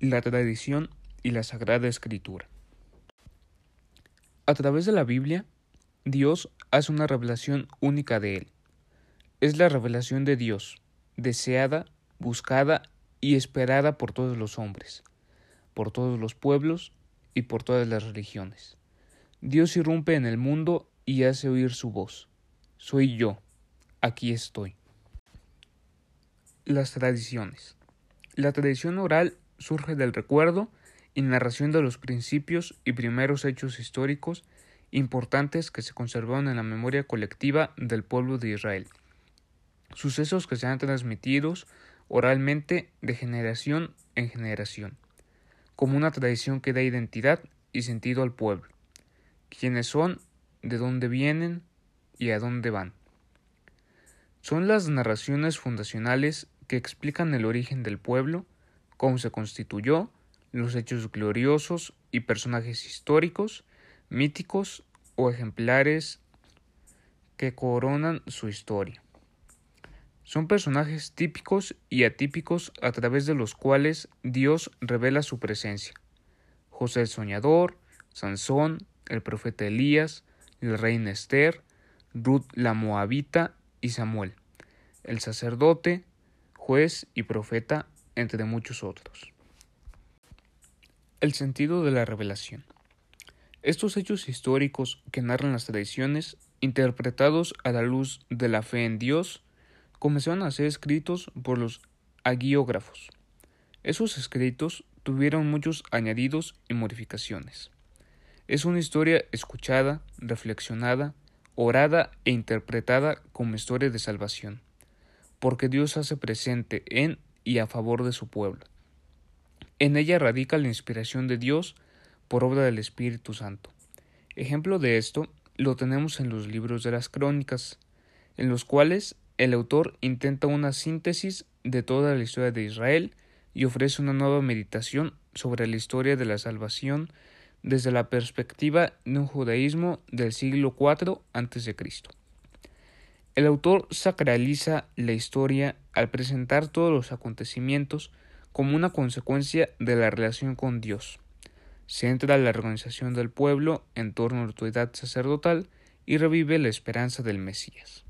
la tradición y la Sagrada Escritura. A través de la Biblia, Dios hace una revelación única de Él. Es la revelación de Dios, deseada, buscada y esperada por todos los hombres, por todos los pueblos y por todas las religiones. Dios irrumpe en el mundo y hace oír su voz. Soy yo, aquí estoy. Las tradiciones. La tradición oral surge del recuerdo y narración de los principios y primeros hechos históricos importantes que se conservaron en la memoria colectiva del pueblo de Israel. Sucesos que se han transmitido oralmente de generación en generación, como una tradición que da identidad y sentido al pueblo, quiénes son, de dónde vienen y a dónde van. Son las narraciones fundacionales que explican el origen del pueblo, cómo se constituyó, los hechos gloriosos y personajes históricos, míticos o ejemplares que coronan su historia. Son personajes típicos y atípicos a través de los cuales Dios revela su presencia. José el Soñador, Sansón, el profeta Elías, el rey Esther, Ruth la Moabita y Samuel, el sacerdote, juez y profeta, entre muchos otros. El sentido de la revelación. Estos hechos históricos que narran las tradiciones, interpretados a la luz de la fe en Dios, comenzaron a ser escritos por los agiógrafos. Esos escritos tuvieron muchos añadidos y modificaciones. Es una historia escuchada, reflexionada, orada e interpretada como historia de salvación porque Dios hace presente en y a favor de su pueblo. En ella radica la inspiración de Dios por obra del Espíritu Santo. Ejemplo de esto lo tenemos en los libros de las crónicas, en los cuales el autor intenta una síntesis de toda la historia de Israel y ofrece una nueva meditación sobre la historia de la salvación desde la perspectiva de un judaísmo del siglo IV a.C. El autor sacraliza la historia al presentar todos los acontecimientos como una consecuencia de la relación con Dios. Centra la organización del pueblo en torno a la autoridad sacerdotal y revive la esperanza del Mesías.